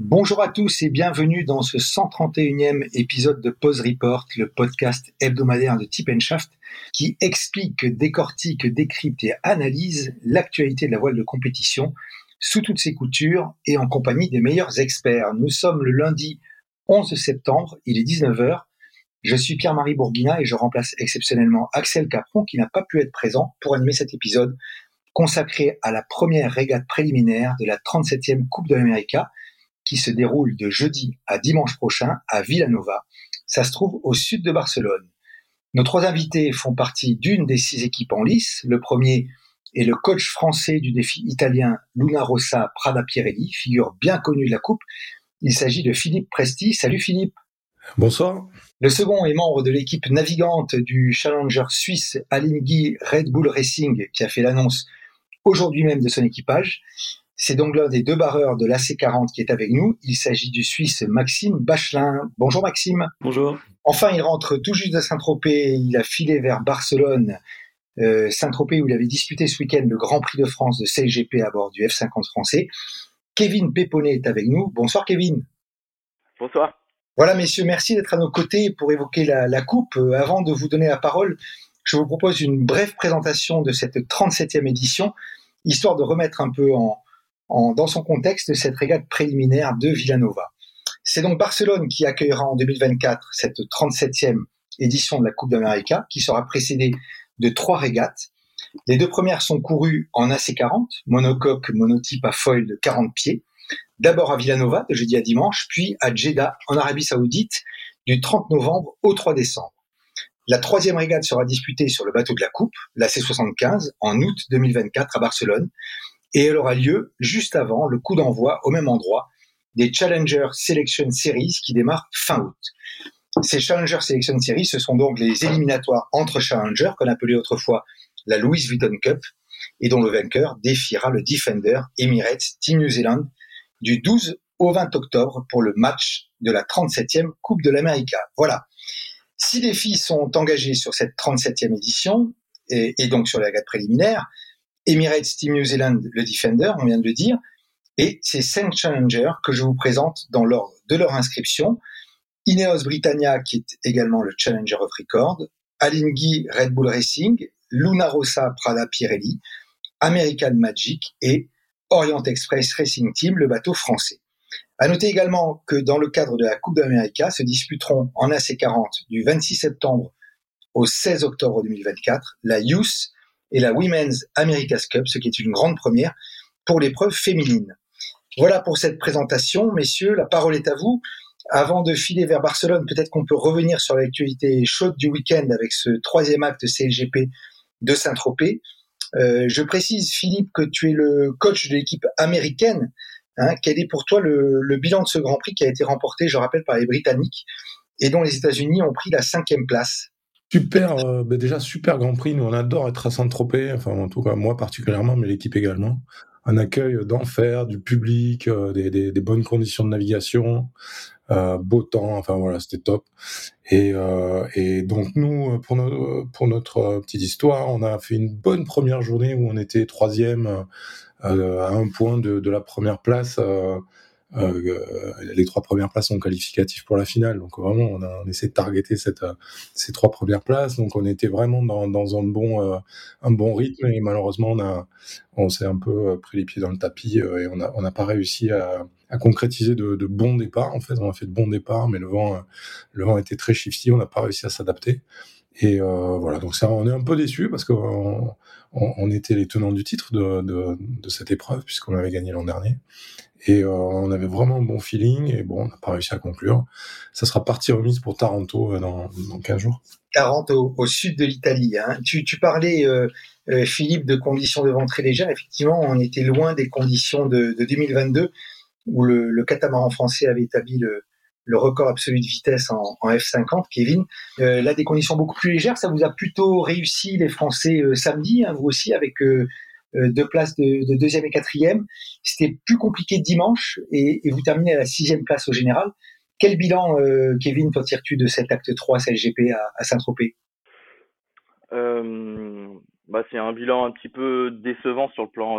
Bonjour à tous et bienvenue dans ce 131e épisode de Pause Report, le podcast hebdomadaire de Tip Shaft qui explique, décortique, décrypte et analyse l'actualité de la voile de compétition sous toutes ses coutures et en compagnie des meilleurs experts. Nous sommes le lundi 11 septembre, il est 19h. Je suis Pierre-Marie Bourguina et je remplace exceptionnellement Axel Capron qui n'a pas pu être présent pour animer cet épisode consacré à la première régate préliminaire de la 37e Coupe de l'Amérique qui se déroule de jeudi à dimanche prochain à Villanova. Ça se trouve au sud de Barcelone. Nos trois invités font partie d'une des six équipes en lice. Le premier est le coach français du défi italien Luna Rossa Prada Pirelli, figure bien connue de la coupe. Il s'agit de Philippe Presti. Salut Philippe. Bonsoir. Le second est membre de l'équipe navigante du challenger suisse Alinghi Red Bull Racing qui a fait l'annonce aujourd'hui même de son équipage. C'est donc l'un des deux barreurs de l'AC40 qui est avec nous. Il s'agit du Suisse Maxime Bachelin. Bonjour Maxime. Bonjour. Enfin, il rentre tout juste de Saint-Tropez. Il a filé vers Barcelone, euh, Saint-Tropez où il avait disputé ce week-end le Grand Prix de France de CGP à bord du F50 français. Kevin Péponnet est avec nous. Bonsoir Kevin. Bonsoir. Voilà messieurs, merci d'être à nos côtés pour évoquer la, la coupe. Euh, avant de vous donner la parole, je vous propose une brève présentation de cette 37e édition, histoire de remettre un peu en, dans son contexte cette régate préliminaire de Villanova. C'est donc Barcelone qui accueillera en 2024 cette 37e édition de la Coupe d'Amérique qui sera précédée de trois régates. Les deux premières sont courues en AC40, monocoque monotype à foil de 40 pieds. D'abord à Villanova de jeudi à dimanche, puis à Jeddah en Arabie Saoudite du 30 novembre au 3 décembre. La troisième régate sera disputée sur le bateau de la Coupe, la C75, en août 2024 à Barcelone, et elle aura lieu juste avant le coup d'envoi au même endroit des Challenger Selection Series qui démarrent fin août. Ces Challenger Selection Series, ce sont donc les éliminatoires entre Challenger, qu'on appelait autrefois la Louis Vuitton Cup, et dont le vainqueur défiera le Defender Emirates Team New Zealand du 12 au 20 octobre pour le match de la 37e Coupe de l'Amérique. Voilà. Six défis sont engagés sur cette 37e édition et, et donc sur la gade préliminaire. Emirates Team New Zealand, le Defender, on vient de le dire, et ces cinq challengers que je vous présente dans l'ordre de leur inscription. Ineos Britannia, qui est également le Challenger of Record, Alinghi Red Bull Racing, Luna Rossa Prada Pirelli, American Magic et Orient Express Racing Team, le bateau français. À noter également que dans le cadre de la Coupe d'Amérique se disputeront en AC40 du 26 septembre au 16 octobre 2024 la Youth et la Women's America's Cup, ce qui est une grande première pour l'épreuve féminine. Voilà pour cette présentation, messieurs, la parole est à vous. Avant de filer vers Barcelone, peut-être qu'on peut revenir sur l'actualité chaude du week-end avec ce troisième acte CLGP de Saint-Tropez. Euh, je précise, Philippe, que tu es le coach de l'équipe américaine. Hein, quel est pour toi le, le, bilan de ce Grand Prix qui a été remporté, je rappelle, par les Britanniques et dont les États-Unis ont pris la cinquième place? Super, euh, ben déjà super Grand Prix. Nous, on adore être à Saint-Tropez. Enfin, en tout cas, moi particulièrement, mais l'équipe également. Un accueil d'enfer, du public, euh, des, bonnes conditions de navigation, euh, beau temps. Enfin voilà, c'était top. Et, et donc nous, pour, notre petite histoire, on a fait une bonne première journée où on était troisième à un point de la première place. Euh, les trois premières places sont qualificatives pour la finale. Donc vraiment, on, a, on essaie de targeter cette, ces trois premières places. Donc on était vraiment dans, dans un bon euh, un bon rythme et malheureusement on on s'est un peu euh, pris les pieds dans le tapis et on n'a on pas réussi à, à concrétiser de, de, bons départs. En fait, on a fait de bons départs, mais le vent le vent était très shifty. On n'a pas réussi à s'adapter. Et euh, voilà, donc ça, on est un peu déçu parce qu'on on, on, était les tenants du titre de, de, de cette épreuve puisqu'on avait gagné l'an dernier. Et euh, on avait vraiment un bon feeling et bon, on n'a pas réussi à conclure. Ça sera partie remise pour Taranto euh, dans, dans 15 jours. Taranto, au sud de l'Italie. Hein. Tu, tu, parlais, euh, euh, Philippe, de conditions de vent très légères. Effectivement, on était loin des conditions de, de 2022 où le, le, catamaran français avait établi le, le record absolu de vitesse en, en F50, Kevin. Euh, là, des conditions beaucoup plus légères, ça vous a plutôt réussi les Français euh, samedi, hein, vous aussi, avec euh, euh, deux places de, de, deuxième et quatrième. C'était plus compliqué dimanche et, et, vous terminez à la sixième place au général. Quel bilan, euh, Kevin, t'en tires-tu de cet acte 3 CLGP à, à Saint-Tropez? Euh, bah, C'est un bilan un petit peu décevant sur le plan,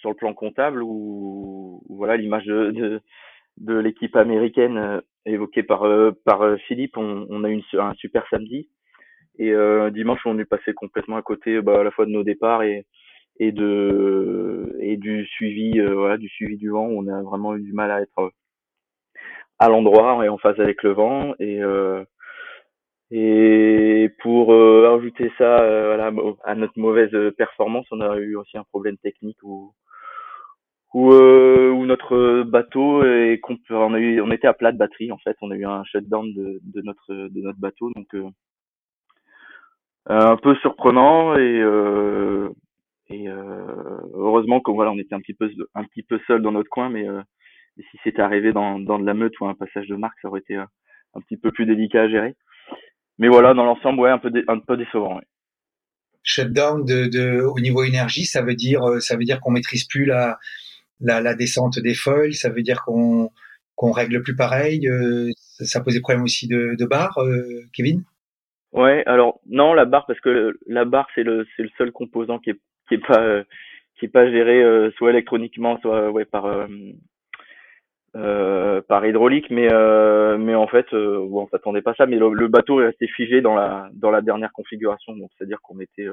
sur le plan comptable où, où voilà l'image de, de, de l'équipe américaine euh, évoquée par, par Philippe, on, on a eu un super samedi. Et euh, dimanche, on est passé complètement à côté bah, à la fois de nos départs et, et de et du suivi euh, voilà du suivi du vent. On a vraiment eu du mal à être à l'endroit et en phase avec le vent. Et euh, et pour euh, ajouter ça euh, voilà, à notre mauvaise performance on a eu aussi un problème technique où où, euh, où notre bateau est on a eu on était à plat de batterie en fait on a eu un shutdown de, de notre de notre bateau donc un peu surprenant et euh, et euh, heureusement que voilà, on était un petit peu un petit peu seul dans notre coin, mais euh, si c'était arrivé dans, dans de la meute ou un passage de marque, ça aurait été un, petit peu plus délicat à gérer. Mais voilà, dans l'ensemble, ouais, un peu un peu décevant. Ouais. Shutdown de, de, au niveau énergie, ça veut dire ça veut dire qu'on maîtrise plus la, la, descente des feuilles, ça veut dire qu'on règle plus pareil. Euh, ça posait problème aussi de, barre, euh, Kevin? Ouais, alors non la barre parce que la barre c'est le seul composant qui est qui est pas géré euh, soit électroniquement soit par hydraulique mais en fait bon on s'attendait pas à ça mais le, le, bateau est resté figé dans la dans la dernière configuration donc c'est à dire qu'on était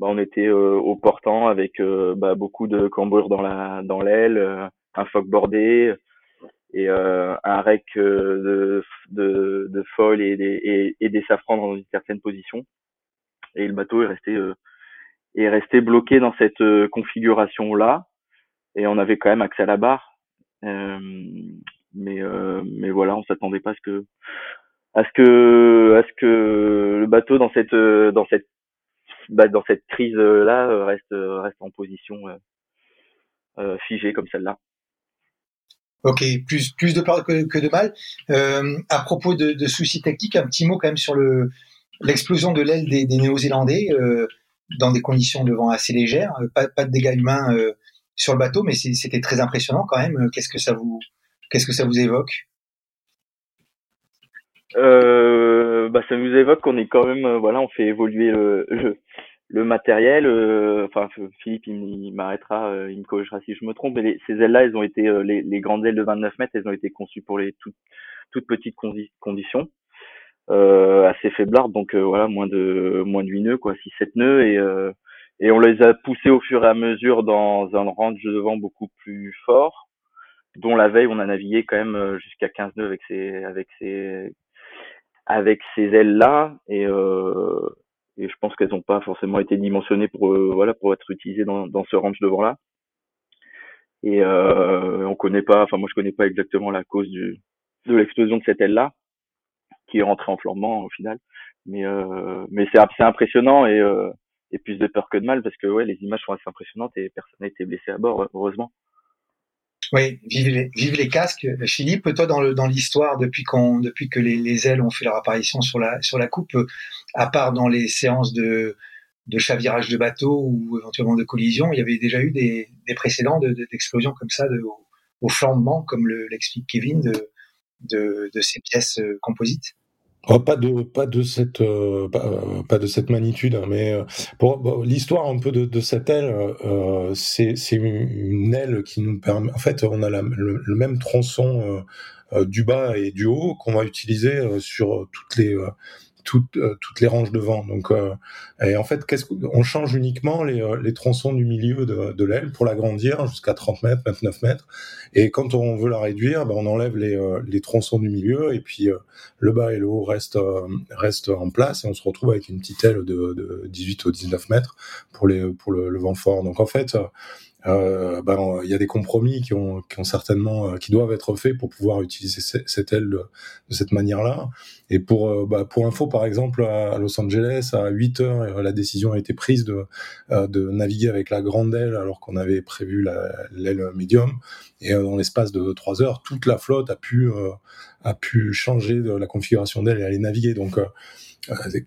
bah, on était au portant avec bah, beaucoup de cambrures dans la dans l'aile un foc bordé et euh, un rec de, de, de foil et des, et, des safrans dans une certaine position. Et le bateau est resté euh, est resté bloqué dans cette euh, configuration là et on avait quand même accès à la barre euh, mais euh, mais voilà on s'attendait pas à ce que à ce que à ce que le bateau dans cette dans cette bah, dans cette crise là reste reste en position euh, figée comme celle-là Ok, plus plus de peur que, que de mal. Euh, à propos de, de, soucis techniques, un petit mot quand même sur le l'explosion de l'aile des, des Néo-Zélandais. Euh, dans des conditions de vent assez légères, euh, pas, pas de dégâts humains euh, sur le bateau, mais c'était très impressionnant quand même. Qu'est-ce que ça vous, qu'est-ce que ça vous évoque? Euh, bah, ça nous évoque qu'on est quand même, euh, voilà, on fait évoluer le, le, le matériel. Euh, enfin, Philippe, il, m'arrêtera, il me corrigera si je me trompe. Mais les, ces ailes-là, elles ont été, les, les, grandes ailes de 29 mètres, elles ont été conçues pour les toutes, toutes petites condi conditions euh, assez faiblardes, donc euh, voilà, moins de moins de 8 nœuds, quoi, 6-7 nœuds, et, euh, et on les a poussés au fur et à mesure dans un range de vent beaucoup plus fort, dont la veille on a navigué quand même euh, jusqu'à 15 nœuds avec ces avec ces avec ces ailes là, et euh, et je pense qu'elles n'ont pas forcément été dimensionnées pour euh, voilà pour être utilisées dans, dans ce range de vent là. Et euh, on connaît pas, enfin moi je connais pas exactement la cause du de l'explosion de cette aile là qui est rentré en flambant au final. Mais euh, mais c'est c'est impressionnant et euh, et plus de peur que de mal parce que ouais les images sont assez impressionnantes et personne n'a été blessé à bord heureusement. Oui, vive les, vive les casques. Philippe, toi, dans, l'histoire, depuis, depuis que les, les, ailes ont fait leur apparition sur la, coupe, à part dans les séances de, chavirage de bateau ou éventuellement de collision, il y avait déjà eu des, des précédents de, d'explosions comme ça de, au, au flambement, comme le, l'explique Kevin, de, de, de ces pièces euh, composites? Oh, pas de pas de cette euh, euh, pas, de cette magnitude hein, mais pour l'histoire un peu de, cette aile euh, c'est une aile qui nous permet en fait on a le, même tronçon du bas et du haut qu'on va utiliser sur toutes les toutes, euh, toutes les ranges de vent. Donc, euh, et en fait, qu'est-ce qu'on change uniquement les, euh, les, tronçons du milieu de, de l'aile pour l'agrandir jusqu'à 30 mètres, 29 mètres. Et quand on veut la réduire, ben on enlève les, les tronçons du milieu et puis le bas et le haut restent, restent en place et on se retrouve avec une petite aile de, de 18 ou 19 mètres pour, les, pour le, le vent fort. Donc en fait, euh, ben, il y a des compromis qui ont, qui ont certainement, euh, qui doivent être faits pour pouvoir utiliser cette aile de, cette manière-là. Et pour, euh, bah, pour info, par exemple, à Los Angeles, à 8 heures, la décision a été prise de, de naviguer avec la grande aile alors qu'on avait prévu l'aile médium. Et dans l'espace de 3 heures, toute la flotte a pu, a pu changer de la configuration d'aile et aller naviguer. Donc,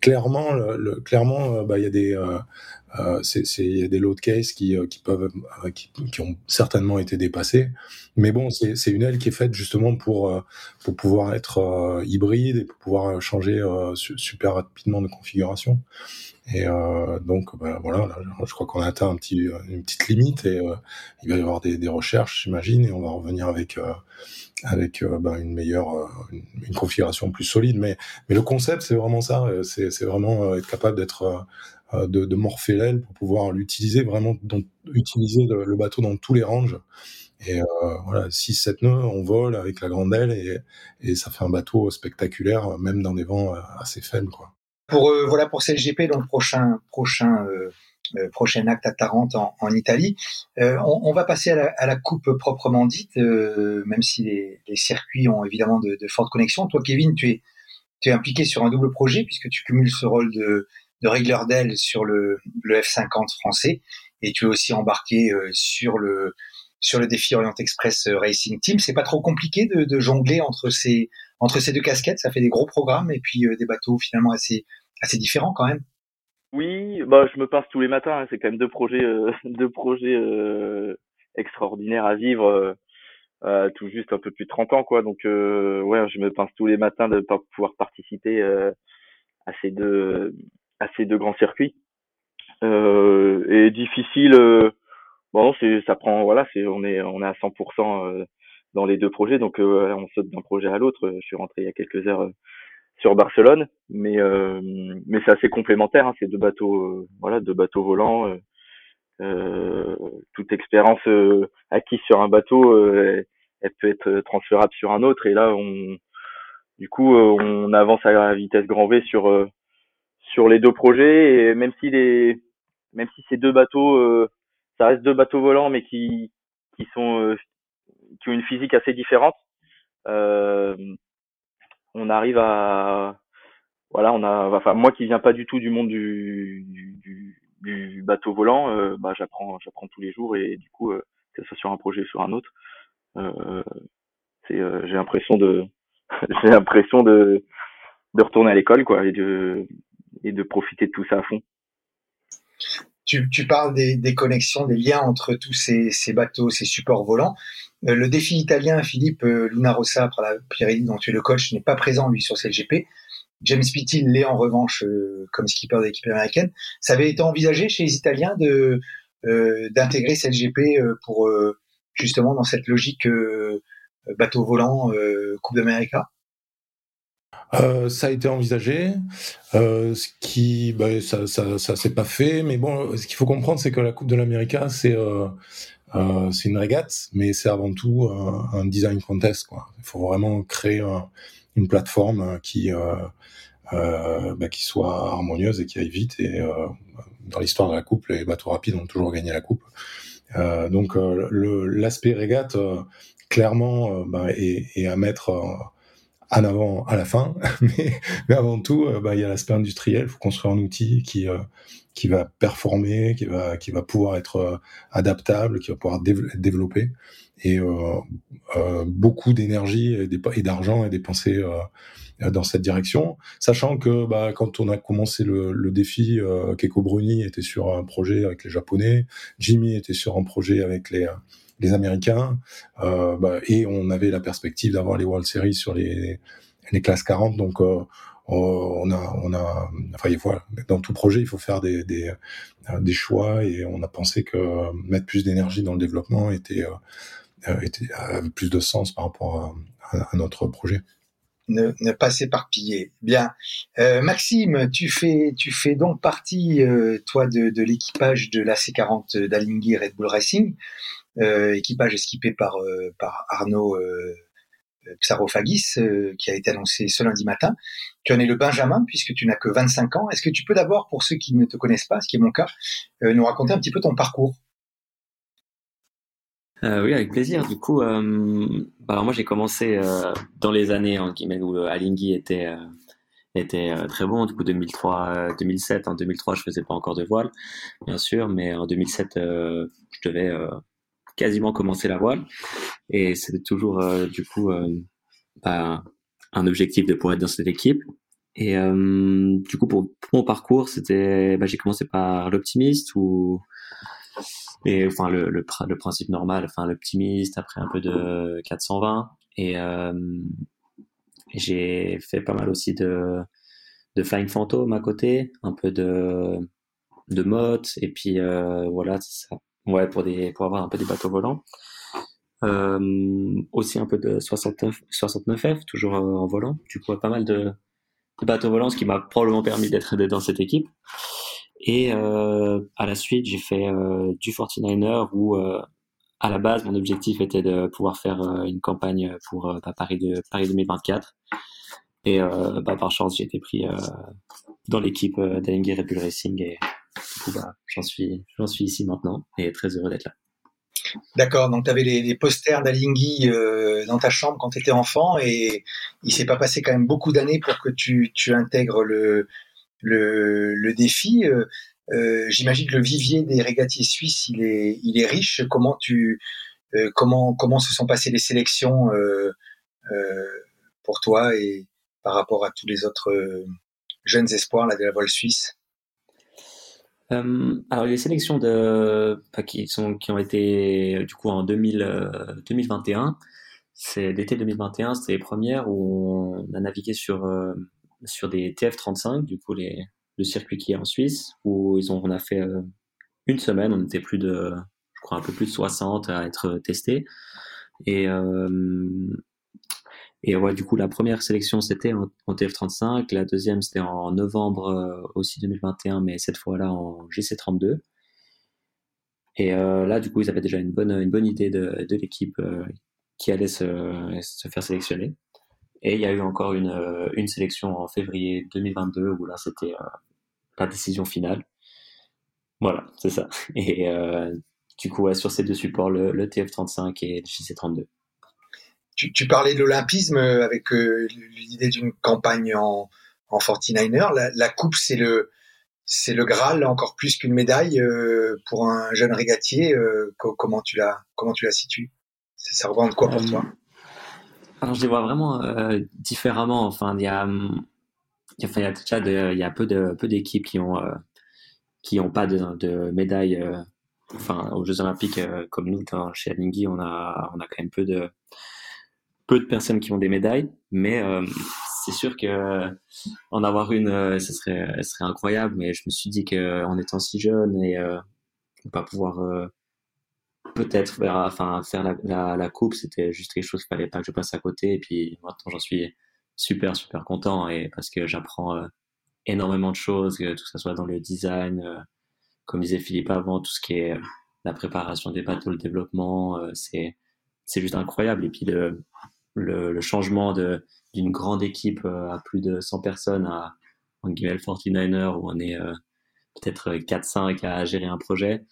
clairement, le, clairement, bah, il y a des, euh, il y a des load cases qui, euh, qui peuvent, euh, qui, qui, ont certainement été dépassés. Mais bon, c'est une aile qui est faite justement pour, pour pouvoir être hybride et pour pouvoir changer super rapidement de configuration. Et euh, donc, bah, voilà, là, je crois qu'on a atteint un petit, une petite limite et euh, il va y avoir des, des recherches, j'imagine, et on va revenir avec euh, avec bah, une meilleure, une, une, configuration plus solide. Mais mais le concept, c'est vraiment ça, c'est vraiment être capable d'être euh, de, de, morpher l'aile pour pouvoir l'utiliser vraiment, donc, utiliser le, bateau dans tous les ranges. Et euh, voilà, 6-7 nœuds, on vole avec la grande aile et, et, ça fait un bateau spectaculaire, même dans des vents euh, assez faibles. Quoi. Pour, euh, voilà pour CLGP, donc prochain, prochain, euh, euh, prochain acte à Tarente en, en Italie. On, on, va passer à la, à la coupe proprement dite, même si les, les, circuits ont évidemment de, de fortes connexions. Toi, Kevin, tu es, tu es impliqué sur un double projet puisque tu cumules ce rôle de de régleur d'aile sur le, le, F50 français et tu es aussi embarqué euh, sur le sur le défi Orient Express euh, Racing Team. C'est pas trop compliqué de, de, jongler entre ces entre ces deux casquettes. Ça fait des gros programmes et puis euh, des bateaux finalement assez assez différents quand même. Oui, bah je me pince tous les matins. Hein. C'est quand même deux projets deux projets extraordinaires à vivre. Euh, tout juste un peu plus de 30 ans quoi donc euh, ouais je me pince tous les matins de pouvoir participer euh, à ces deux à ces deux grands circuits. Euh, et difficile, euh, bon, c'est ça prend, voilà, c'est on est on est à 100% euh, dans les deux projets, donc on saute d'un projet à l'autre. Je suis rentré il y a quelques heures sur Barcelone, mais mais c'est assez complémentaire. Hein, ces deux bateaux, voilà, deux bateaux volants. Euh, toute expérience acquise sur un bateau, elle, peut être transférable sur un autre. Et là, on, du coup, on avance à vitesse grand V sur sur les deux projets et même si les même si ces deux bateaux euh, ça reste deux bateaux volants mais qui qui sont euh, qui ont une physique assez différente euh, on arrive à voilà on a enfin moi qui viens pas du tout du monde du bateau volant euh, bah j'apprends j'apprends tous les jours et du coup que ce soit sur un projet ou sur un autre c'est j'ai l'impression de j'ai l'impression de de retourner à l'école quoi et de et de profiter de tout ça à fond. Tu, tu parles des, des, connexions, des liens entre tous ces, ces bateaux, ces supports volants. Euh, le défi italien, Philippe euh, Luna Rossa, Pirelli, dont tu es le coach, n'est pas présent, lui, sur CLGP. James Pitty l'est en revanche euh, comme skipper de l'équipe américaine. Ça avait été envisagé chez les Italiens de euh, d'intégrer CLGP euh, pour justement dans cette logique bateau volant Coupe d'Amérique euh, ça a été envisagé, euh, ce qui, bah, ça, ça, ça s'est pas fait. Mais bon, ce qu'il faut comprendre, c'est que la Coupe de l'Amérique, c'est euh, euh, c'est une régate, mais c'est avant tout un, design contest. Quoi. Il faut vraiment créer un, une plateforme qui bah, qui soit harmonieuse et qui aille vite. Et dans l'histoire de la Coupe, les bateaux rapides ont toujours gagné la Coupe. donc l'aspect régate, clairement, bah, est, est, à mettre en avant à la fin, mais, mais avant tout, bah, il y a l'aspect industriel. Il faut construire un outil qui qui va performer, qui va qui va pouvoir être adaptable, qui va pouvoir être développé. Et beaucoup d'énergie et d'argent est dépensé euh, dans cette direction, sachant que bah, quand on a commencé le, le défi, euh, Keiko Bruni était sur un projet avec les Japonais, Jimmy était sur un projet avec les les Américains, euh, bah, et on avait la perspective d'avoir les World Series sur les les classes 40, donc euh, on a on a enfin dans tout projet il faut faire des, choix. Et on a pensé que mettre plus d'énergie dans le développement était avait plus de sens par rapport à, à notre projet. Ne, pas s'éparpiller. Bien, euh, Maxime, tu fais, donc partie, euh, toi, de, de l'équipage de l'AC40 d'Alinghi Red Bull Racing, euh, équipage esquipé par, euh, par Arnaud euh, Psarophagis, qui a été annoncé ce lundi matin. Tu en es le Benjamin, puisque tu n'as que 25 ans. Est-ce que tu peux d'abord, pour ceux qui ne te connaissent pas, ce qui est mon cas, nous raconter un petit peu ton parcours? Euh, oui, avec plaisir. Du coup, euh, bah, moi j'ai commencé euh, dans les années où euh, Alinghi était euh, était euh, très bon. Du coup, 2003, 2007. En 2003, je faisais pas encore de voile, bien sûr, mais en 2007, je devais quasiment commencer la voile, et c'était toujours du coup bah, un objectif de pouvoir être dans cette équipe. Et du coup, pour, mon parcours, c'était, bah, j'ai commencé par l'optimiste ou et enfin le, principe normal, enfin l'optimiste, après un peu de 420 et euh, j'ai fait pas mal aussi de Flying Phantom à côté, un peu de de mode et puis euh, voilà ça. Ouais pour des pour avoir un peu des bateaux volants. Euh, aussi un peu de 69 69F toujours en volant. Du coup pas mal de, bateaux volants, ce qui m'a probablement permis d'être dans cette équipe. Et euh, à la suite, j'ai fait euh, du 49er où euh, à la base, mon objectif était de pouvoir faire une campagne pour bah, Paris, de, Paris 2024. Et bah, par chance, j'ai été pris dans l'équipe d'Alinghi Red Bull Racing et bah, j'en suis, j'en suis ici maintenant et très heureux d'être là. D'accord, donc tu avais les, posters d'Alinghi euh, dans ta chambre quand tu étais enfant et il s'est pas passé quand même beaucoup d'années pour que tu, tu intègres le, le, le défi. Euh, euh, J'imagine que le vivier des régatiers suisses, il est, il est riche. Comment tu, comment, comment se sont passées les sélections pour toi et par rapport à tous les autres jeunes espoirs là, de la voile suisse? Euh, alors les sélections de, enfin, qui sont qui ont été du coup en 2000, 2021, c'est l'été 2021, c'était les premières où on a navigué sur sur des TF35, du coup les, le circuit qui est en Suisse, où ils ont, on a fait euh, une semaine, on était plus de, je crois un peu plus de 60 à être testés. Et, euh, et ouais, du coup, la première sélection, c'était en, TF35. La deuxième, c'était en novembre euh, aussi 2021, mais cette fois-là en GC32. Et euh, là, du coup, ils avaient déjà une bonne, idée de, l'équipe euh, qui allait se, faire sélectionner. Et il y a eu encore une, sélection en février 2022 où là c'était la décision finale. Voilà, c'est ça. Et du coup, sur ces deux supports, le, le TF35 et le JC32. Tu, tu parlais de l'olympisme avec euh, l'idée d'une campagne en, en 49er. La, la coupe, c'est le, c'est le Graal encore plus qu'une médaille euh, pour un jeune régatier. Euh, comment tu la, comment tu la situes? Ça représente quoi pour toi? alors, je les vois vraiment euh, différemment. Enfin, il y a, il y a, déjà de, il y a peu de peu d'équipes qui ont euh, qui ont pas de, de. Euh, enfin, aux Jeux Olympiques euh, comme nous, chez Alinghi, on a on a quand même peu de peu de personnes qui ont des médailles, mais euh, c'est sûr que en avoir une, ce serait serait incroyable. Mais je me suis dit que en étant si jeune et on pas pouvoir peut-être faire, enfin, faire la, la, la coupe, c'était juste quelque chose qu'il fallait pas que je passe à côté. Et puis maintenant, j'en suis super, super content et parce que j'apprends euh, énormément de choses, que tout ça soit dans le design, euh, comme disait Philippe avant, tout ce qui est euh, la préparation des bateaux, le développement, c'est c'est juste incroyable. Et puis le, le, le changement d'une grande équipe à plus de 100 personnes à en guillemets 49er où on est peut-être 4-5 à gérer un projet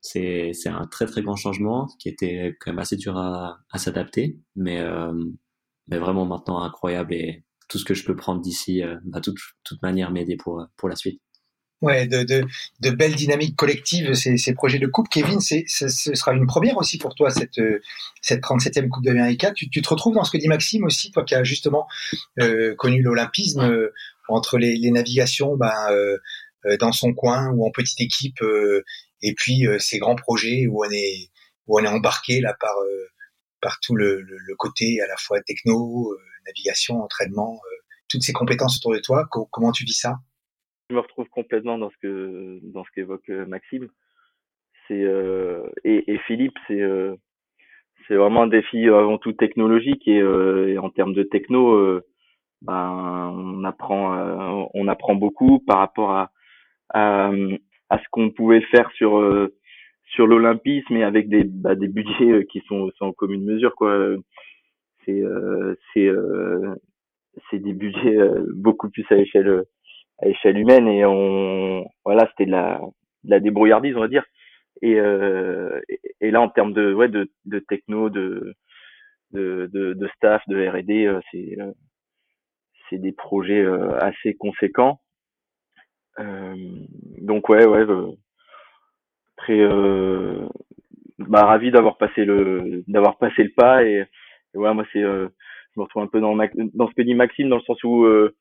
c'est un très très grand changement qui était quand même assez dur à, à s'adapter mais euh, mais vraiment maintenant incroyable et tout ce que je peux prendre d'ici va bah, toute, toute manière m'aider pour, pour la suite. Ouais, de, belles dynamiques collectives, ces, projets de coupe. Kevin, c'est, ce sera une première aussi pour toi, cette, cette 37e Coupe d'Amérique. Tu, tu te retrouves dans ce que dit Maxime aussi, toi qui as justement euh, connu l'olympisme, euh, entre les, navigations ben, euh, dans son coin ou en petite équipe, et puis ces grands projets où on est, où on est embarqué là par, tout le, côté à la fois techno, navigation, entraînement, toutes ces compétences autour de toi. comment tu vis ça? Me retrouve complètement dans ce que dans ce qu'évoque euh, Maxime. C'est euh, et, Philippe, c'est euh, c'est vraiment un défi avant tout technologique et, en termes de techno, ben on apprend on apprend beaucoup par rapport à à, ce qu'on pouvait faire sur sur l'olympisme et avec des bah, des budgets qui sont, en commune mesure quoi. C'est c'est c'est des budgets beaucoup plus à l'échelle à échelle humaine et on voilà c'était de la de la débrouillardise on va dire. Et euh, et, là en termes de ouais de de techno de de de, de staff de R&D euh, c'est euh, c'est des projets euh, assez conséquents. Donc ouais ouais très bah ravi d'avoir passé le d'avoir passé le pas. Et, ouais moi c'est je me retrouve un peu dans dans ce que dit Maxime dans le sens où euh,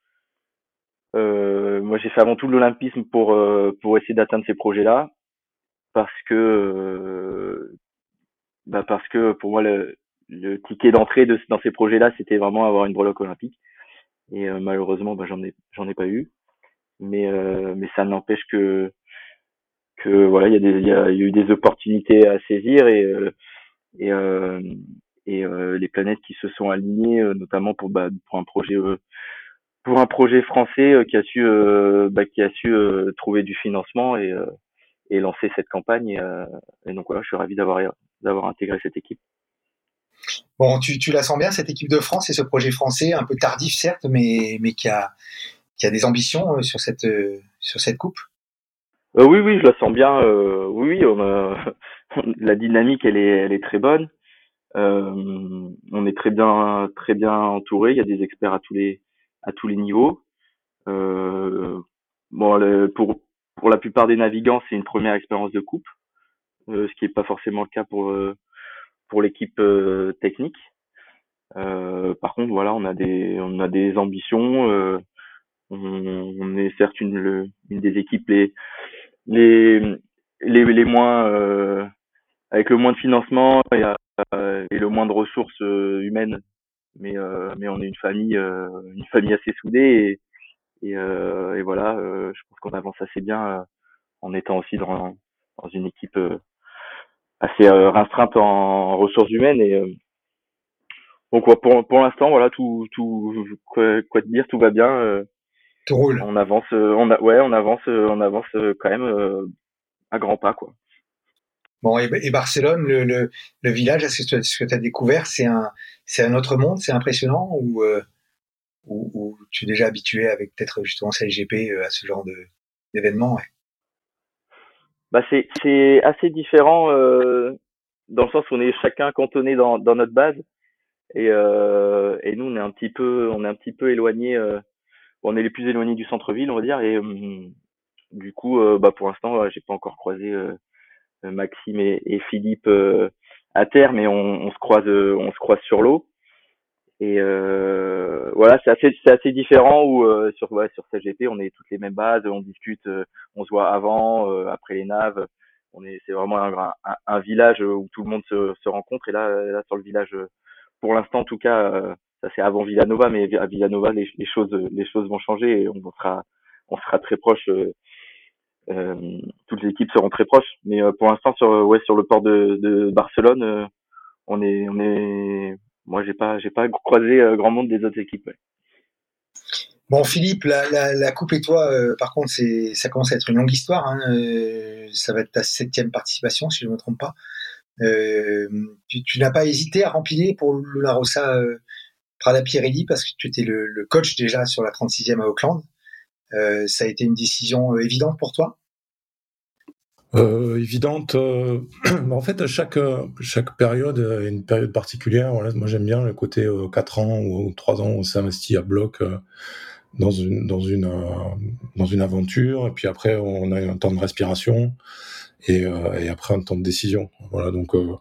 moi, j'ai fait avant tout l'olympisme pour euh, pour essayer d'atteindre ces projets-là, parce que euh, bah parce que pour moi le, le ticket d'entrée de, dans ces projets-là, c'était vraiment avoir une breloque olympique. Et malheureusement, bah, j'en ai j'en ai pas eu. Mais mais ça n'empêche que que voilà, il y a des il y a, eu des opportunités à saisir et et et les planètes qui se sont alignées, notamment pour bah, pour un projet pour un projet français euh, qui a su euh, bah, qui a su euh, trouver du financement et et lancer cette campagne et, donc voilà je suis ravi d'avoir d'avoir intégré cette équipe. Bon tu, tu la sens bien cette équipe de France et ce projet français un peu tardif certes mais mais qui a qui a des ambitions sur cette sur cette coupe? Oui oui je la sens bien oui on a la dynamique elle est elle est très bonne. On est très bien très bien entouré il y a des experts à tous les à tous les niveaux. Euh, bon, pour pour la plupart des navigants, c'est une première expérience de coupe, euh, ce qui n'est pas forcément le cas pour euh, pour l'équipe technique. par contre, voilà, on a des on a des ambitions. On, est certes une, une des équipes les les les, les moins avec le moins de financement et, le moins de ressources humaines mais euh, mais on est une famille euh, une famille assez soudée et et, euh, et voilà je pense qu'on avance assez bien en étant aussi dans dans une équipe assez restreinte en, ressources humaines et donc pour pour l'instant voilà tout tout quoi, quoi te dire tout va bien tout roule. on avance on a ouais on avance on avance quand même à grands pas quoi Bon, et, Barcelone, le, le, le village, ce que tu as découvert, c'est un, c'est un autre monde, c'est impressionnant ou, euh, ou, ou, tu es déjà habitué avec peut-être justement CLGP euh, à ce genre de, d'événements ouais? bah c'est, c'est assez différent euh, dans le sens où on est chacun cantonné dans, dans notre base et, euh, et nous on est un petit peu on est un petit peu éloigné euh, on est les plus éloignés du centre-ville on va dire et hum, du coup bah pour l'instant j'ai pas encore croisé euh, Maxime et, Philippe euh, à terre, mais on, se croise, euh, on se croise sur l'eau. Et euh, voilà, c'est assez, c'est assez différent où sur ouais, sur CGP, on est toutes les mêmes bases, on discute, on se voit avant, après les naves. On est, c'est vraiment un, un, village où tout le monde se, se rencontre. Et là, là sur le village, pour l'instant en tout cas, ça c'est avant Villanova, mais à Villanova, les, les, choses, les choses vont changer et on sera, on sera très proche euh, toutes les équipes seront très proches. Mais euh, pour l'instant, sur ouais, sur le port de, Barcelone, euh, on est moi j'ai pas j'ai pas croisé grand monde des autres équipes. Bon, Philippe, la, la, coupe et toi, par contre, c'est, ça commence à être une longue histoire. Hein, ça va être ta septième participation, si je ne me trompe pas. Euh, tu, tu n'as pas hésité à remplir pour Luna Rossa Prada Pirelli parce que tu étais le, le, coach déjà sur la 36e à Auckland? Euh, ça a été une décision euh, évidente pour toi? Euh, évidente. Euh, en fait, chaque, chaque période est une période particulière. Moi, j'aime bien le côté 4 ans ou 3 ans où on s'investit à bloc dans, une, dans, une, dans une aventure. Et puis après, on a un temps de respiration et, et après un temps de décision. Voilà, donc euh,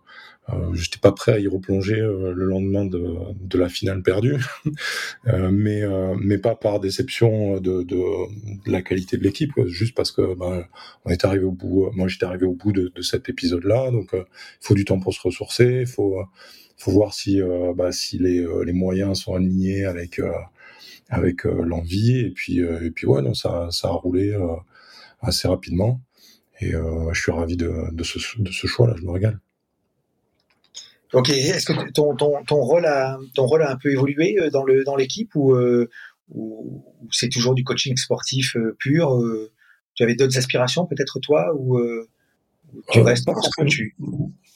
J'étais pas prêt à y replonger euh, le lendemain de, de, la finale perdue, euh, mais euh, mais pas par déception de, de, de la qualité de l'équipe, juste parce que bah, on est arrivé au bout. Moi, j'étais arrivé au bout de, de cet épisode-là, donc il faut du temps pour se ressourcer, il faut faut voir si bah, si les, les moyens sont alignés avec avec l'envie, et puis et puis ouais, non, ça ça a roulé assez rapidement, et je suis ravi de, de ce, de ce choix-là, je me régale. Ok, est-ce que ton, ton, ton, rôle a, ton rôle a un peu évolué euh, dans, le, dans l'équipe ou, euh, ou, c'est toujours du coaching sportif euh, pur Tu avais d'autres aspirations peut-être toi ou tu restes parce que tu...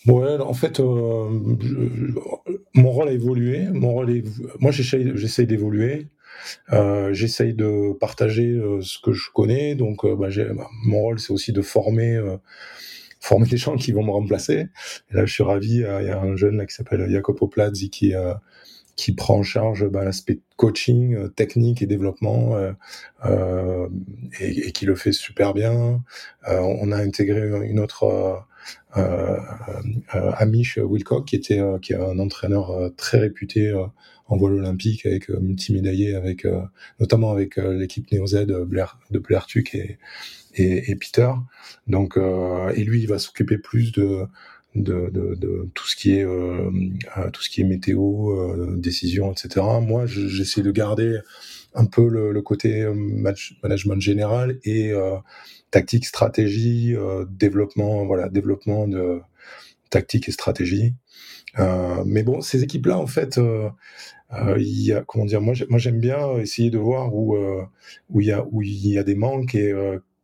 Ouais, en fait, mon rôle a évolué. Mon rôle est... Moi, j'essaye, j'essaye d'évoluer. Euh, j'essaye de partager ce que je connais. Donc, bah, mon rôle, c'est aussi de former former des gens qui vont me remplacer. Et là, je suis ravi. Euh, il y a un jeune là qui s'appelle Jacopo Plazzi qui euh, qui prend en charge bah, l'aspect coaching, euh, technique et développement, euh, et, et, qui le fait super bien. on a intégré une autre euh, Amish Wilcock, qui était qui est un entraîneur très réputé en vol olympique, avec multimédaillé, avec notamment avec l'équipe Neo Z Blair, de et et, et Peter. Donc, euh, et lui, il va s'occuper plus de, de, de, de, tout ce qui est euh, euh tout ce qui est météo, euh, décision, etc. Moi, j'essaie de garder un peu le, le côté euh, management général et tactique, stratégie, développement, voilà, développement de tactique et stratégie. mais bon, ces équipes-là, en fait, euh, il y a, comment dire, moi, j'aime bien essayer de voir où où il y a où il y a des manques et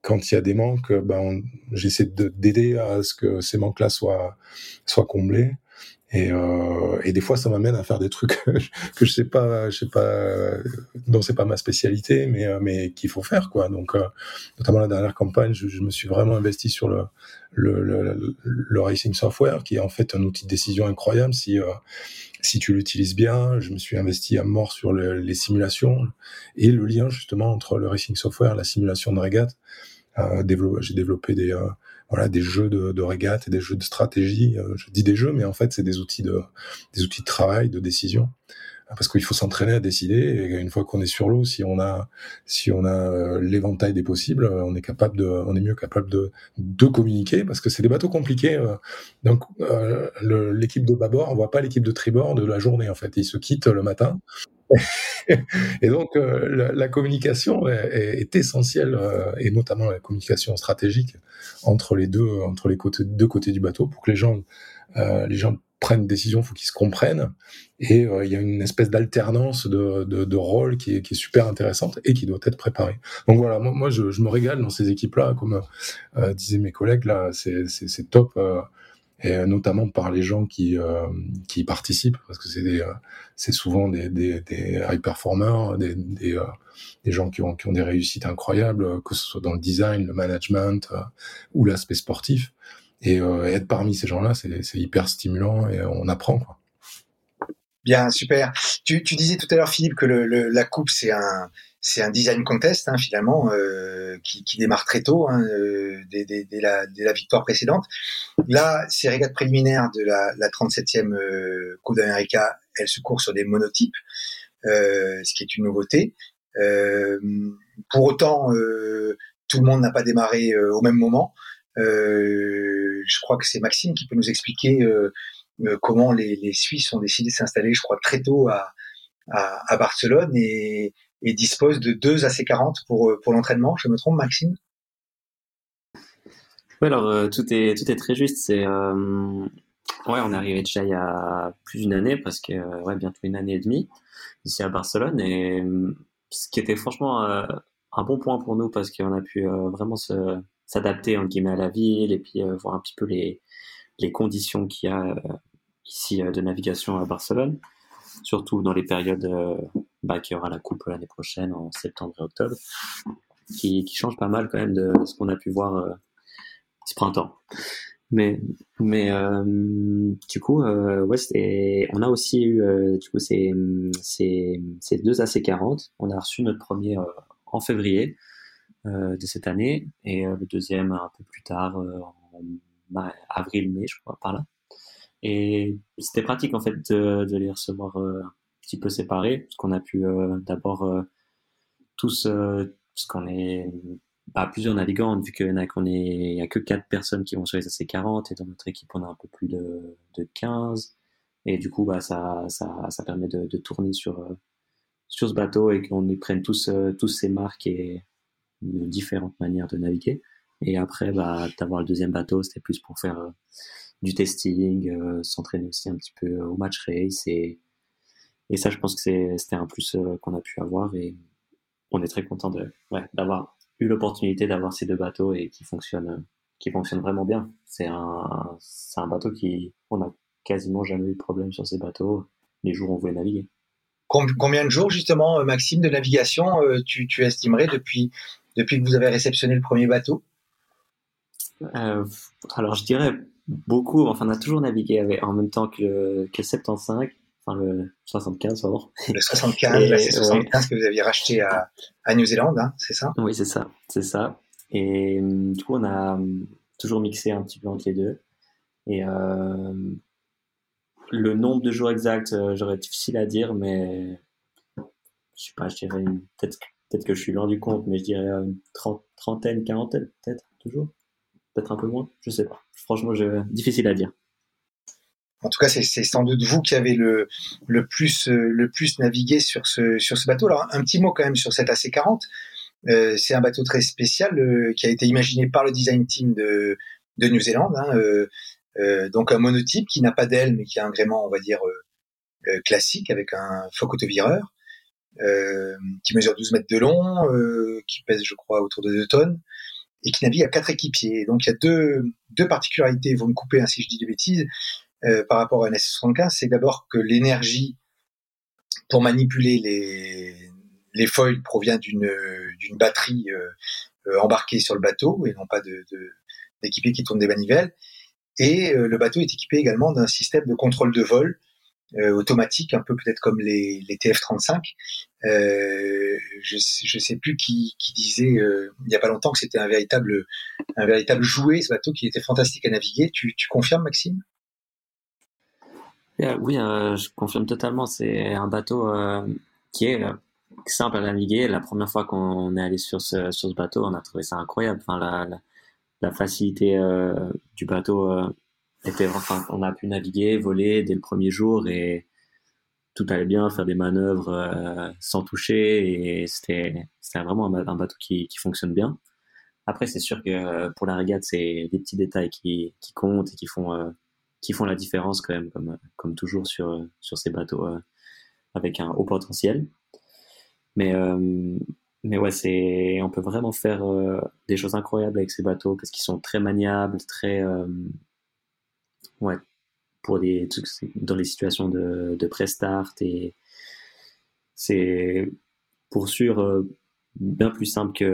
quand il y a des manques, ben, j'essaie d'aider à ce que ces manques-là soient, soient comblés. Et, euh, et, des fois, ça m'amène à faire des trucs que je sais pas, je sais pas, dont c'est pas ma spécialité, mais euh, mais qu'il faut faire quoi. Donc, euh, notamment la dernière campagne, je, me suis vraiment investi sur le le, le le, racing software, qui est en fait un outil de décision incroyable si euh, si tu l'utilises bien. Je me suis investi à mort sur les simulations et le lien justement entre le racing software, la simulation de régate. Euh, j'ai développé des euh, voilà des jeux de, de régate et des jeux de stratégie. Euh, je dis des jeux, mais en fait c'est des outils de des outils de travail, de décision parce qu'il faut s'entraîner à décider. Et une fois qu'on est sur l'eau, si on a, si on a l'éventail des possibles, on est capable de, on est mieux capable de, de communiquer parce que c'est des bateaux compliqués. Donc, l'équipe de bâbord, on voit pas l'équipe de tribord de la journée en fait. Ils se quittent le matin et donc, euh, la, communication est, essentielle, euh, et notamment la communication stratégique entre les deux, entre les côtés, deux côtés du bateau, pour que les gens, euh, les gens prennent des décisions, il faut qu'ils se comprennent. Et il y a une espèce d'alternance de, de, de rôle qui qui est, super intéressante et qui doit être préparée. Donc voilà, moi, moi je, je, me régale dans ces équipes-là, comme disaient mes collègues, là, c'est top et euh, notamment par les gens qui euh, qui y participent parce que c'est euh, c'est souvent des, des, des high performers des gens qui ont qui ont des réussites incroyables que ce soit dans le design le management ou l'aspect sportif et être parmi ces gens-là c'est c'est hyper stimulant et on apprend quoi Bien, super. Tu, tu disais tout à l'heure, Philippe, que le, la coupe, c'est un, c'est un design contest, hein, finalement, euh, qui, qui, démarre très tôt, hein, euh, dès, dès, dès, la, dès, la, victoire précédente. Là, ces régates préliminaires de la, la 37e euh, Coupe d'América, elles se courent sur des monotypes, euh, ce qui est une nouveauté. Euh, pour autant, tout le monde n'a pas démarré au même moment. je crois que c'est Maxime qui peut nous expliquer comment les, les, Suisses ont décidé de s'installer, je crois, très tôt à, à, à Barcelone et, et, disposent de deux AC40 pour, euh, pour l'entraînement. Je me trompe, Maxime? Oui, alors euh, tout, est, tout est très juste. C'est, euh, ouais, on est arrivé déjà il y a plus d'une année, parce que, ouais, bientôt une année et demie, ici à Barcelone. Et ce qui était franchement un bon point pour nous, parce qu'on a pu vraiment s'adapter en guillemets à la ville et puis voir un petit peu les, les conditions qu'il y a ici de navigation à Barcelone, surtout dans les périodes bah, qu'il y aura la coupe l'année prochaine en septembre et octobre, qui, qui change pas mal quand même de ce qu'on a pu voir ce printemps. Mais, mais euh, du coup, euh, ouais, on a aussi eu euh, du coup ces, ces, ces deux AC40. On a reçu notre premier euh, en février euh, de cette année et le deuxième un peu plus tard, en avril-mai, je crois, par là. Et c'était pratique en fait de, de les recevoir petit peu séparés, parce qu'on a pu d'abord tous, parce qu'on est bah, plusieurs navigants, vu qu'il n'y est, a que quatre personnes qui vont sur les AC40 et dans notre équipe on a un peu plus de, de 15. Et du coup, bah, ça, ça, ça permet de, tourner sur, euh, sur ce bateau et qu'on y prenne tous, euh, tous ces marques et différentes manières de naviguer. Et après, bah, d'avoir le deuxième bateau, c'était plus pour faire euh, du testing, s'entraîner aussi un petit peu au match race. Et, et ça, je pense que c'était un plus qu'on a pu avoir. Et on est très content de, ouais, d'avoir eu l'opportunité d'avoir ces deux bateaux et qui fonctionnent, qui fonctionnent vraiment bien. C'est un, c'est un bateau qui, on a quasiment jamais eu de problème sur ces bateaux les jours où on voulait naviguer. Combien de jours justement, euh, Maxime, de navigation euh, tu, tu estimerais depuis, depuis que vous avez réceptionné le premier bateau? Euh, Alors je dirais beaucoup, enfin on a toujours navigué avec, en même temps que le, que 75, enfin le 75 pardon. Le 75, là, c'est 75 que vous aviez racheté à, à New Zealand, hein, c'est ça? Oui, c'est ça, c'est ça. Et hum, du coup, on a hum, toujours mixé un petit peu entre les deux. Et euh, le nombre de jours exact, euh, j'aurais difficile à dire, mais je sais pas, je dirais peut-être peut-être que je suis loin du compte, mais je dirais une trentaine, quarantaine, peut-être toujours, peut-être un peu moins, je sais pas. Franchement, je, difficile à dire en tout cas, c'est sans doute vous qui avez le, le, plus, euh, le plus navigué sur ce, sur ce bateau. Alors, un petit mot quand même sur cet AC40. Euh, c'est un bateau très spécial euh, qui a été imaginé par le design team de, de New Zealand. Hein, euh, euh donc un monotype qui n'a pas d'aile mais qui a un gréement, on va dire, classique avec un foc autovireur, qui mesure 12 mètres de long, qui pèse, je crois, autour de 2 tonnes et qui navigue à quatre équipiers. Donc il y a deux, deux particularités, vous me coupez hein, si je dis des bêtises. Euh, par rapport à un S75, c'est d'abord que l'énergie pour manipuler les, les foils provient d'une d'une batterie euh, euh, embarquée sur le bateau et non pas de, qui tourne des manivelles. Et le bateau est équipé également d'un système de contrôle de vol automatique, un peu peut-être comme les, les TF-35. Euh, je ne sais plus qui, qui disait il n'y a pas longtemps que c'était un véritable, un véritable jouet, ce bateau qui était fantastique à naviguer. Tu, tu confirmes, Maxime? Euh, oui, euh, je confirme totalement. C'est un bateau euh, qui est simple à naviguer. La première fois qu'on est allé sur ce, bateau, on a trouvé ça incroyable. La, facilité du bateau était, enfin, on a pu naviguer, voler dès le premier jour et tout allait bien, faire des manœuvres sans toucher et c'était, vraiment un, bateau qui, fonctionne bien. Après, c'est sûr que pour la régate, c'est des petits détails qui comptent et qui font qui font la différence quand même, comme, comme toujours sur, sur ces bateaux euh, avec un haut potentiel. Mais, euh, mais ouais, on peut vraiment faire euh, des choses incroyables avec ces bateaux parce qu'ils sont très maniables, très, ouais, pour des dans les situations de, de pré-start et c'est pour sûr bien plus simple que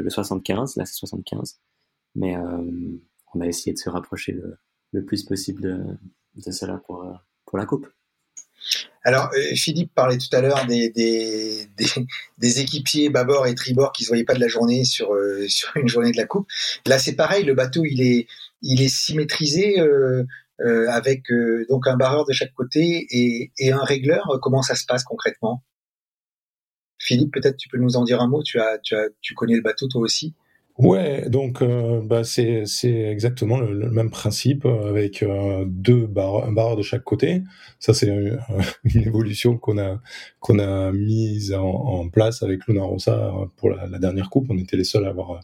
le 75, là c'est 75, mais on a essayé de se rapprocher le, le plus possible de, de cela pour, euh, pour la coupe. Alors, euh, Philippe parlait tout à l'heure des, des, des, équipiers bâbord et tribord qui ne se voyaient pas de la journée sur, euh, sur une journée de la coupe. Là, c'est pareil, le bateau, il est, il est symétrisé avec donc un barreur de chaque côté et, et un régleur. Comment ça se passe concrètement? Philippe, peut-être tu peux nous en dire un mot. Tu, as, tu, as, tu connais le bateau toi aussi? Ouais, donc euh, bah, c'est exactement le, même principe euh, avec euh, deux barres, un barreur de chaque côté. Ça c'est une évolution qu'on a qu'on a mise en, place avec Luna Rossa pour la, dernière coupe. On était les seuls à avoir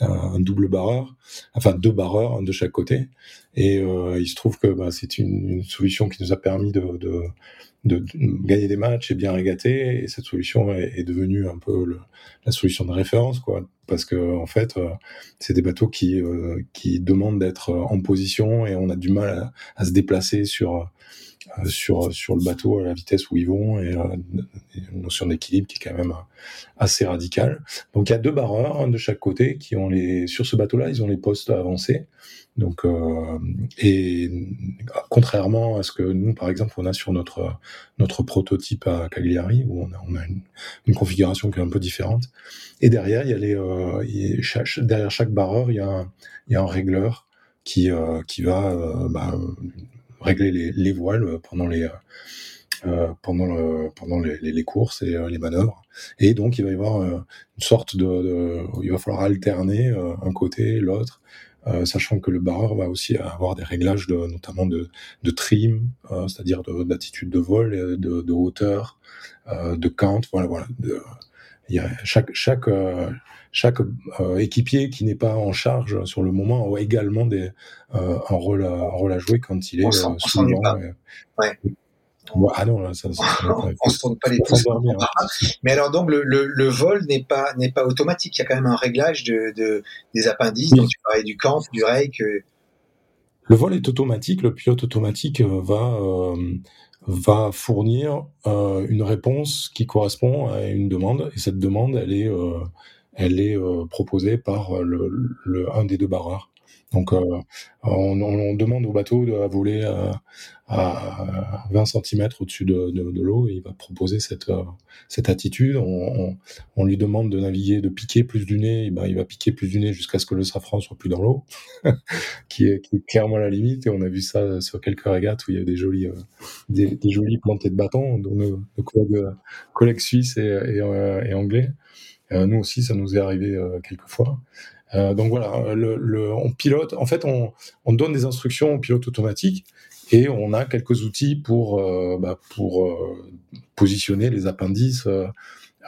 un, double barreur, enfin deux barreurs de chaque côté. Et il se trouve que bah, c'est une, une, solution qui nous a permis de, de de, gagner des matchs et bien régater. Et cette solution est, devenue un peu la solution de référence, quoi. Parce que en fait, euh, c'est des bateaux qui euh, qui demandent d'être en position et on a du mal à, à se déplacer sur sur sur le bateau à la vitesse où ils vont et une notion d'équilibre qui est quand même assez radicale. Donc il y a deux barreurs de chaque côté qui ont les sur ce bateau-là ils ont les postes avancés. Donc et contrairement à ce que nous par exemple on a sur notre notre prototype à Cagliari où on a, on a une, configuration qui est un peu différente. Et derrière il y a les chaque, derrière chaque barreur il y a un, il y a un régleur qui qui va bah, régler les, les, voiles pendant les euh, pendant le, pendant les, courses et euh, les manœuvres. Et donc il va y avoir euh, une sorte de, il va falloir alterner un côté l'autre. Euh, sachant que le barreur va aussi avoir des réglages notamment de, de trim, euh, c'est-à-dire d'attitude de, vol, de, hauteur, euh, de count, voilà, voilà. il y a chaque chaque chaque équipier qui n'est pas en charge sur le moment a également des un rôle à, un rôle à jouer quand il est sous le vent. Ouais ah non, ça, on se tourne pas les pouces. Mais alors donc le, le, le vol n'est pas n'est pas automatique. Il y a quand même un réglage de, de des appendices. Donc tu parlais du camp, du rake. Le vol est automatique. Le pilote automatique euh, va euh, va fournir euh, une réponse qui correspond à une demande et cette demande elle est euh, elle est euh, proposée par le, le, un des deux barreurs. Donc, euh, on, on, demande au bateau de voler à, à 20 cm au-dessus de, de, de l'eau et il va proposer cette, euh, cette attitude. On, on, lui demande de naviguer, de piquer plus du nez, ben, il va piquer plus du nez jusqu'à ce que le safran soit plus dans l'eau, qui, est, qui est clairement la limite. Et on a vu ça sur quelques régates où il y a des jolis, euh, des, des jolis plantés de bâton, dont nos, collègues, collègues, suisses et, et, et anglais. Nous aussi, ça nous est arrivé quelques fois. Euh, donc voilà, on pilote. En fait, on, on, donne des instructions au pilote automatique et on a quelques outils pour euh, bah, euh, positionner les appendices euh,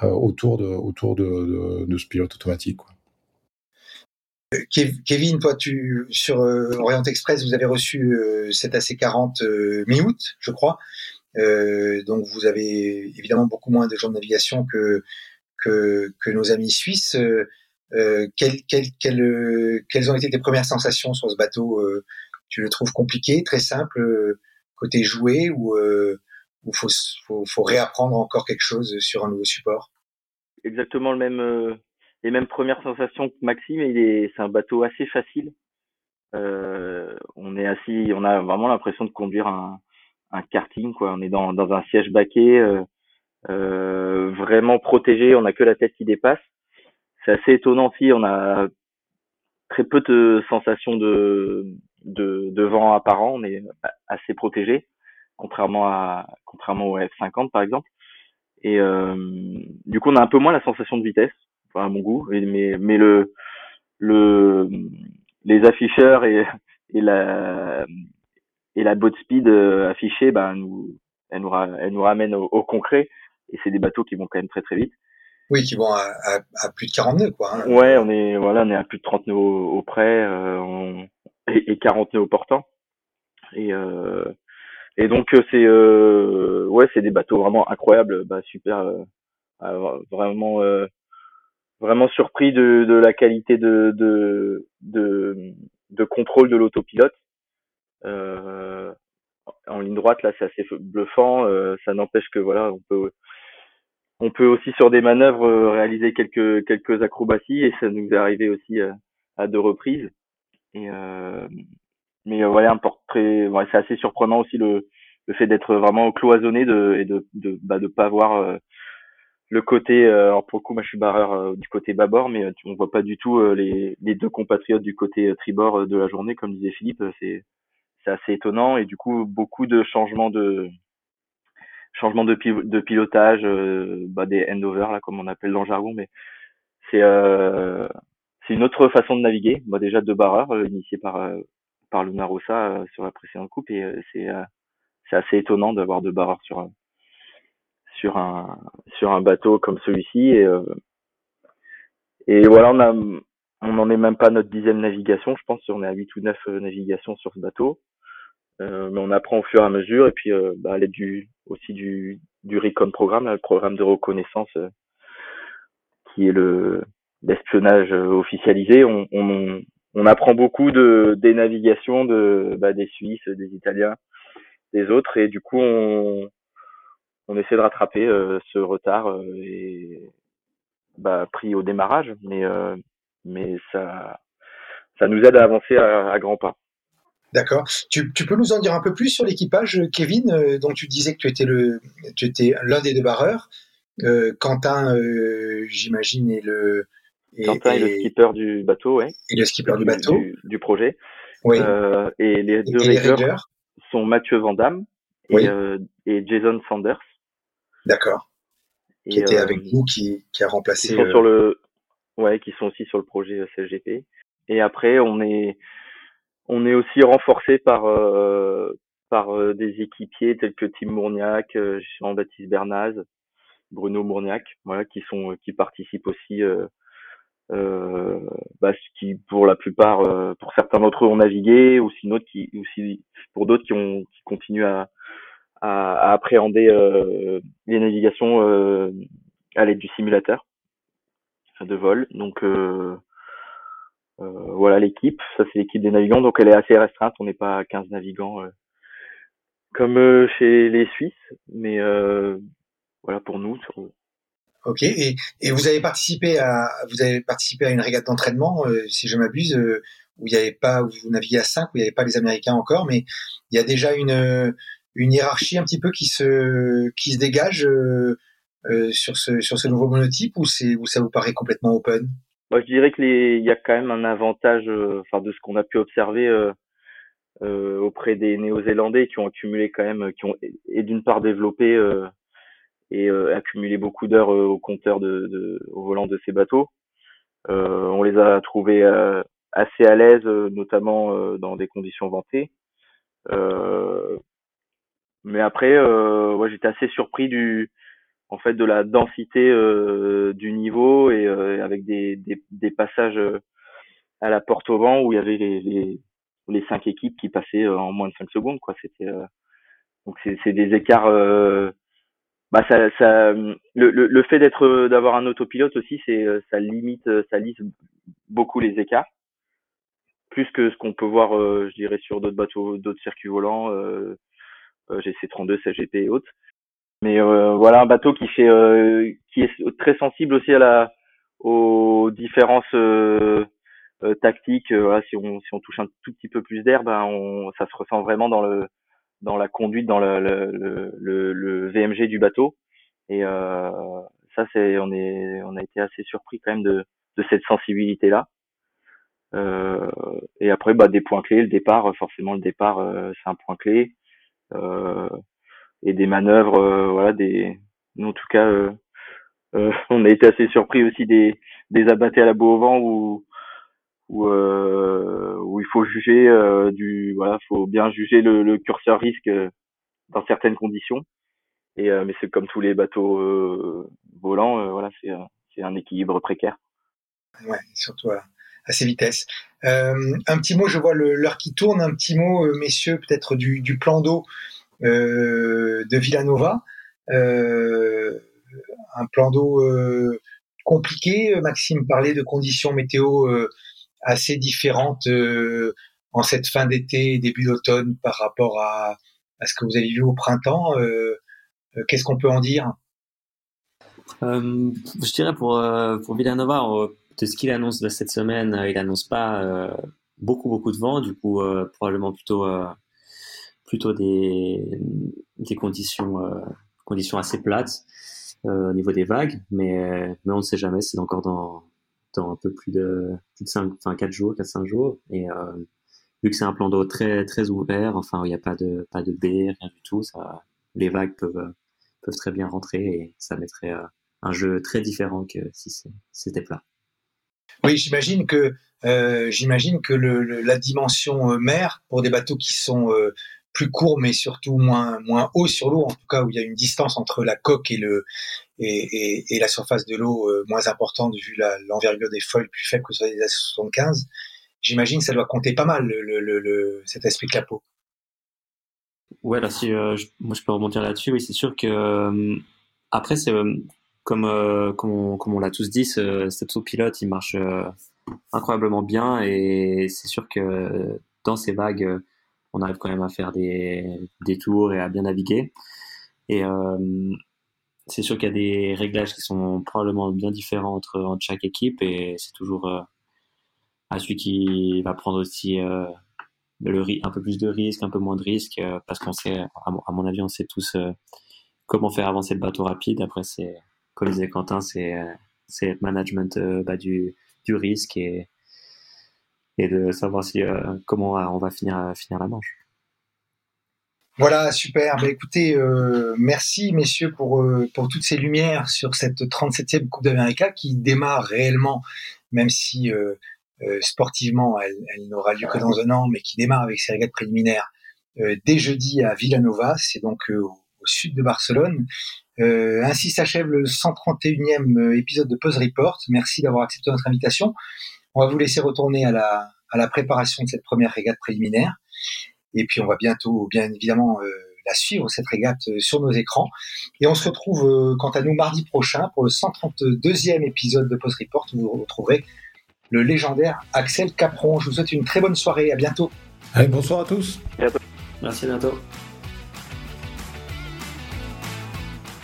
euh, autour de ce pilote automatique. Kevin, toi, sur Orient Express, vous avez reçu cet AC40 mi-août, je crois. donc vous avez évidemment beaucoup moins de jours de navigation que que, que nos amis suisses. Euh, quelles, quelles, quelles, euh, quelles, ont été tes premières sensations sur ce bateau euh, Tu le trouves compliqué, très simple, euh, côté joué, ou il faut, faut, faut, réapprendre encore quelque chose sur un nouveau support? Exactement le même, les mêmes premières sensations que Maxime. Il est, c'est un bateau assez facile. on est assis, on a vraiment l'impression de conduire un, un karting, quoi. On est dans, dans un siège baquet, vraiment protégé. On n'a que la tête qui dépasse c'est assez étonnant aussi. On a très peu de sensations de, de, de, vent apparent. On est assez protégé, contrairement à contrairement au F50 par exemple. Et euh, du coup, on a un peu moins la sensation de vitesse, à mon goût. Mais, mais le, le, les afficheurs et, et la et la boat speed euh, affichée, ben nous, elle nous, elle nous ramène au concret. Et c'est des bateaux qui vont quand même très très vite. Oui, qui vont à, à, à, plus de 40 nœuds, quoi. Hein. Ouais, on est voilà, on est à plus de 30 nœuds au, près euh, on, et, et, 40 nœuds au portant. Et euh, et donc euh, c'est euh, ouais, c'est des bateaux vraiment incroyables, bah super, euh, euh, vraiment vraiment surpris de, de la qualité de de de, de contrôle de l'autopilote. en ligne droite là, c'est assez bluffant. ça n'empêche que voilà, on peut on peut aussi sur des manœuvres euh, réaliser quelques quelques acrobaties et ça nous est arrivé aussi euh, à deux reprises. Et euh, mais voilà un portrait, ouais, c'est assez surprenant aussi le le fait d'être vraiment cloisonné de et de de bah, de pas voir le côté alors pour le coup moi je suis barreur du côté bâbord mais on voit pas du tout les les deux compatriotes du côté tribord de la journée comme disait Philippe c'est c'est assez étonnant et du coup beaucoup de changements de changement de, de pilotage, euh, bah, des endovers là comme on appelle dans le jargon, mais c'est euh, c'est une autre façon de naviguer. Bah, déjà deux barreurs euh, initiés par par Luna Rossa sur la précédente coupe et c'est c'est assez étonnant d'avoir deux barreurs sur sur un sur un bateau comme celui-ci et et voilà on a on n'en est même pas à notre dixième navigation je pense on est à huit ou neuf navigations sur ce bateau euh, mais on apprend au fur et à mesure et puis euh, bah, à l'aide du aussi du du RECON programme, le programme de reconnaissance euh, qui est le l'espionnage officialisé. On, apprend beaucoup de des navigations de bah, des Suisses, des Italiens, des autres et du coup on, on essaie de rattraper ce retard et bah, pris au démarrage, mais mais ça ça nous aide à avancer à grands pas. D'accord. Tu, tu, peux nous en dire un peu plus sur l'équipage, Kevin, dont tu disais que tu étais le, tu étais l'un des deux barreurs. Euh, Quentin, euh, j'imagine, est le. Quentin est, le skipper du bateau, ouais. Et le skipper du, bateau. Du, projet. Oui. Euh, et les deux et sont Mathieu Vandamme et, euh, et Jason Sanders. D'accord. Qui était avec vous, qui, qui a remplacé. Qui sont sur le, ouais, qui sont aussi sur le projet CGP. Et après, on est, on est aussi renforcé par par des équipiers tels que Tim Mourniac, Jean-Baptiste Bernaz, Bruno Mourniac, voilà, qui sont euh, qui participent aussi, euh, euh, bah, qui pour la plupart, euh, pour certains d'entre eux ont navigué, ou sinon qui, aussi pour d'autres qui ont qui continuent à, à, à appréhender les navigations à l'aide du simulateur de vol. Donc voilà l'équipe, ça c'est l'équipe des navigants, donc elle est assez restreinte, on n'est pas 15 navigants comme chez les Suisses, mais voilà pour nous. Ok. Et, vous avez participé à vous avez participé à une régate d'entraînement, euh, si je m'abuse, euh, où il n'y avait pas où vous naviguez à 5, où il n'y avait pas les Américains encore, mais il y a déjà une une hiérarchie un petit peu qui se qui se dégage euh, euh sur ce sur ce nouveau monotype ou c'est où ça vous paraît complètement open? Moi, je dirais que les il y a quand même un avantage, enfin de ce qu'on a pu observer. auprès des Néo-Zélandais qui ont accumulé quand même, qui ont et d'une part développé et euh, accumulé beaucoup d'heures euh, au compteur de, de, au volant de ces bateaux. Euh, on les a trouvés assez à l'aise, notamment dans des conditions ventées. mais après, ouais, j'étais assez surpris du, en fait, de la densité du niveau et avec des, des, des, passages à la porte au vent où il y avait les, les, les cinq équipes qui passaient en moins de cinq secondes, quoi. C'était donc c'est des écarts bah ça, ça le, le, le fait d'être d'avoir un autopilote aussi c'est ça limite ça lisse beaucoup les écarts plus que ce qu'on peut voir euh, je dirais sur d'autres bateaux d'autres circuits volants euh, euh GC32 CGP et autres mais euh, voilà un bateau qui fait euh, qui est très sensible aussi à la aux différences tactiques voilà si on si on touche un tout petit peu plus d'air ben on ça se ressent vraiment dans le dans la conduite, dans le, le, le, le VMG du bateau. Et euh, ça, c'est, on est, on a été assez surpris quand même de, de cette sensibilité-là. Euh, et après, bah, des points clés, le départ, forcément le départ, euh, c'est un point clé. Euh, et des manœuvres, euh, voilà, des, en tout cas, on a été assez surpris aussi des, des abattés à la boue au vent où où, euh, où il faut juger euh, du voilà faut bien juger le, le curseur risque euh, dans certaines conditions. Et mais c'est comme tous les bateaux volants voilà c'est c'est un équilibre précaire. Ouais surtout à, ces vitesses. Un petit mot je vois l'heure qui tourne un petit mot messieurs peut-être du, du plan d'eau de Villanova un plan d'eau compliqué. Maxime parlait de conditions météo assez différente euh, en cette fin d'été, début d'automne par rapport à, à, ce que vous avez vu au printemps. Euh, euh, qu'est-ce qu'on peut en dire? Je dirais pour, pour Villanova, de ce qu'il annonce cette semaine, il n'annonce pas beaucoup beaucoup de vent, du coup probablement plutôt plutôt des, des conditions conditions assez plates au niveau des vagues, mais mais on ne sait jamais, c'est encore dans dans un peu plus de, plus de 5, enfin 4 jours, 4-5 jours. Et euh, vu que c'est un plan d'eau très, très ouvert, enfin, il n'y a pas de, pas de baie, rien du tout, ça, les vagues peuvent, peuvent très bien rentrer et ça mettrait euh, un jeu très différent que si c'était plat. Oui, j'imagine que euh, que le, la dimension euh, mer pour des bateaux qui sont euh, plus court, mais surtout moins moins haut sur l'eau, en tout cas où il y a une distance entre la coque et le et, et, la surface de l'eau euh, moins importante vu l'envergure des feuilles plus faible que sur les A75. J'imagine que ça doit compter pas mal le, le, le cet esprit clapot. Ouais, là, si euh, moi je peux rebondir là-dessus, oui, c'est sûr que euh, après c'est comme comme on, comme on l'a tous dit, ce, cet pilote il marche incroyablement bien et c'est sûr que dans ces vagues on arrive quand même à faire des, des tours et à bien naviguer. Et c'est sûr qu'il y a des réglages qui sont probablement bien différents entre, chaque équipe et c'est toujours à celui qui va prendre aussi le, un peu plus de risques, un peu moins de risques, parce qu'on sait, à, mon avis, on sait tous comment faire avancer le bateau rapide. Après, c'est, comme disait Quentin, c'est, c'est management bah, du, du risque et, et de savoir si, comment on va finir, finir la manche. Voilà, super. Bah, écoutez, euh, merci messieurs pour, euh, pour toutes ces lumières sur cette 37e Coupe d'Amérique qui démarre réellement, même si euh, sportivement elle, elle n'aura lieu que dans un an, mais qui démarre avec ses régates préliminaires dès jeudi à Villanova, c'est donc au, sud de Barcelone. ainsi s'achève le 131e épisode de Pause Report. Merci d'avoir accepté notre invitation. On va vous laisser retourner à la, à la préparation de cette première régate préliminaire. Et puis on va bientôt, bien évidemment, euh, la suivre, cette régate, euh, sur nos écrans. Et on se retrouve, euh, quant à nous, mardi prochain pour le 132e épisode de Post Report où vous retrouverez le légendaire Axel Capron. Je vous souhaite une très bonne soirée. À bientôt. Allez, bonsoir à tous. Merci, à bientôt.